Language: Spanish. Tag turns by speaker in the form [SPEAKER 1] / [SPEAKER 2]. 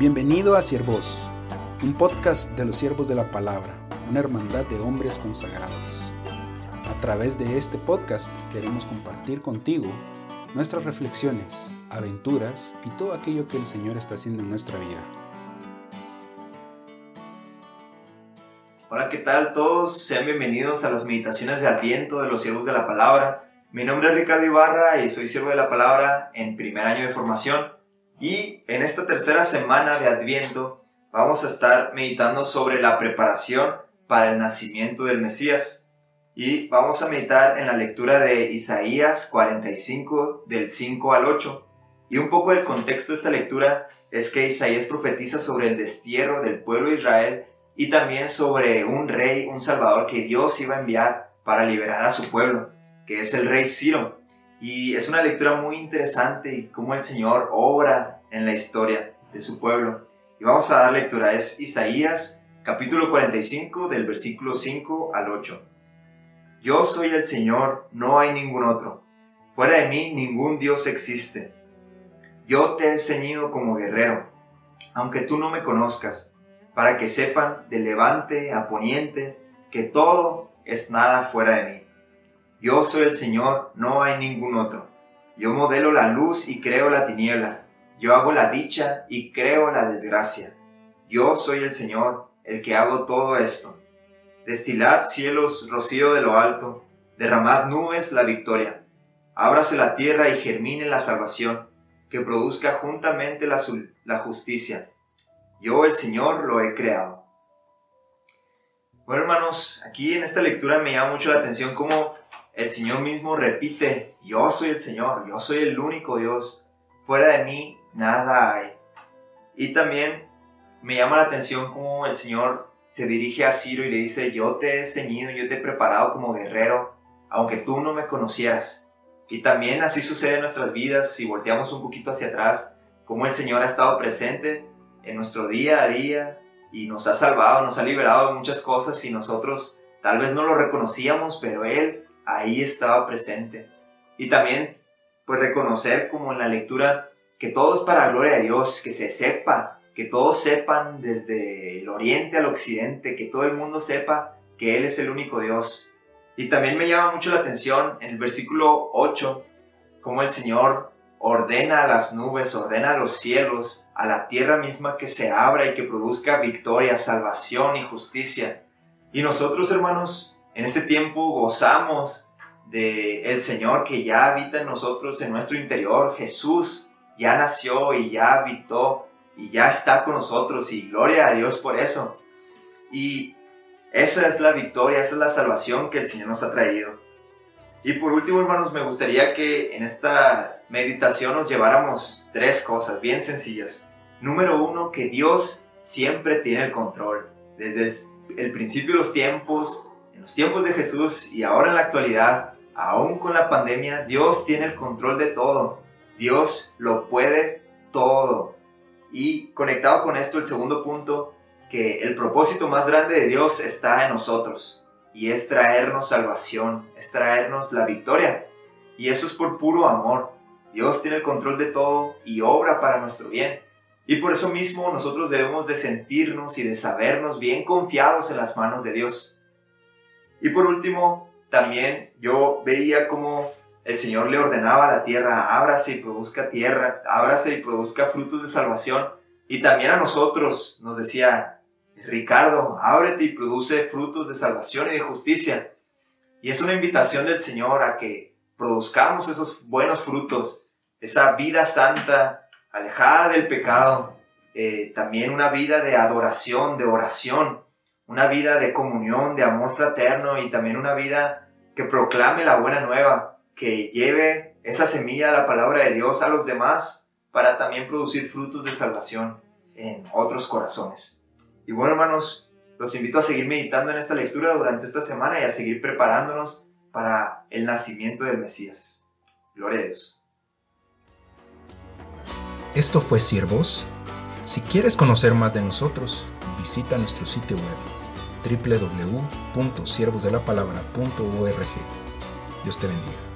[SPEAKER 1] Bienvenido a Siervos, un podcast de los siervos de la palabra, una hermandad de hombres consagrados. A través de este podcast queremos compartir contigo nuestras reflexiones, aventuras y todo aquello que el Señor está haciendo en nuestra vida.
[SPEAKER 2] Hola, ¿qué tal todos? Sean bienvenidos a las meditaciones de Adviento de los siervos de la palabra. Mi nombre es Ricardo Ibarra y soy siervo de la palabra en primer año de formación. Y en esta tercera semana de Adviento vamos a estar meditando sobre la preparación para el nacimiento del Mesías. Y vamos a meditar en la lectura de Isaías 45 del 5 al 8. Y un poco el contexto de esta lectura es que Isaías profetiza sobre el destierro del pueblo de Israel y también sobre un rey, un salvador que Dios iba a enviar para liberar a su pueblo, que es el rey Ciro. Y es una lectura muy interesante y cómo el Señor obra en la historia de su pueblo. Y vamos a dar lectura, es Isaías capítulo 45 del versículo 5 al 8. Yo soy el Señor, no hay ningún otro. Fuera de mí ningún Dios existe. Yo te he ceñido como guerrero, aunque tú no me conozcas, para que sepan de levante a poniente que todo es nada fuera de mí. Yo soy el Señor, no hay ningún otro. Yo modelo la luz y creo la tiniebla. Yo hago la dicha y creo la desgracia. Yo soy el Señor, el que hago todo esto. Destilad cielos, rocío de lo alto. Derramad nubes la victoria. Ábrase la tierra y germine la salvación, que produzca juntamente la, justicia. Yo, el Señor, lo he creado. Bueno, hermanos, aquí en esta lectura me llama mucho la atención cómo el Señor mismo repite, yo soy el Señor, yo soy el único Dios, fuera de mí nada hay. Y también me llama la atención cómo el Señor se dirige a Ciro y le dice, yo te he ceñido, yo te he preparado como guerrero, aunque tú no me conocieras. Y también así sucede en nuestras vidas, si volteamos un poquito hacia atrás, cómo el Señor ha estado presente en nuestro día a día y nos ha salvado, nos ha liberado de muchas cosas y nosotros tal vez no lo reconocíamos, pero Él ahí estaba presente. Y también, pues reconocer como en la lectura que todo es para la gloria de Dios, que se sepa, que todos sepan desde el oriente al occidente, que todo el mundo sepa que Él es el único Dios. Y también me llama mucho la atención en el versículo 8, como el Señor ordena a las nubes, ordena a los cielos, a la tierra misma que se abra y que produzca victoria, salvación y justicia. Y nosotros, hermanos, en este tiempo gozamos de el Señor que ya habita en nosotros, en nuestro interior. Jesús ya nació y ya habitó y ya está con nosotros y gloria a Dios por eso. Y esa es la victoria, esa es la salvación que el Señor nos ha traído. Y por último, hermanos, me gustaría que en esta meditación nos lleváramos tres cosas bien sencillas. Número uno, que Dios siempre tiene el control. Desde el principio de los tiempos, en los tiempos de Jesús y ahora en la actualidad, aún con la pandemia, Dios tiene el control de todo. Dios lo puede todo. Y conectado con esto, el segundo punto, que el propósito más grande de Dios está en nosotros. Y es traernos salvación, es traernos la victoria. Y eso es por puro amor. Dios tiene el control de todo y obra para nuestro bien. Y por eso mismo nosotros debemos de sentirnos y de sabernos bien confiados en las manos de Dios. Y por último, también yo veía como el Señor le ordenaba a la tierra, ábrase y produzca tierra, ábrase y produzca frutos de salvación. Y también a nosotros nos decía, Ricardo, ábrete y produce frutos de salvación y de justicia. Y es una invitación del Señor a que produzcamos esos buenos frutos, esa vida santa, alejada del pecado, eh, también una vida de adoración, de oración, una vida de comunión, de amor fraterno y también una vida que proclame la buena nueva, que lleve esa semilla de la palabra de Dios a los demás para también producir frutos de salvación en otros corazones. Y bueno, hermanos, los invito a seguir meditando en esta lectura durante esta semana y a seguir preparándonos para el nacimiento del Mesías. Gloria a Dios.
[SPEAKER 1] Esto fue Siervos. Si quieres conocer más de nosotros, visita nuestro sitio web www.siervosdelapalabra.org. Dios te bendiga.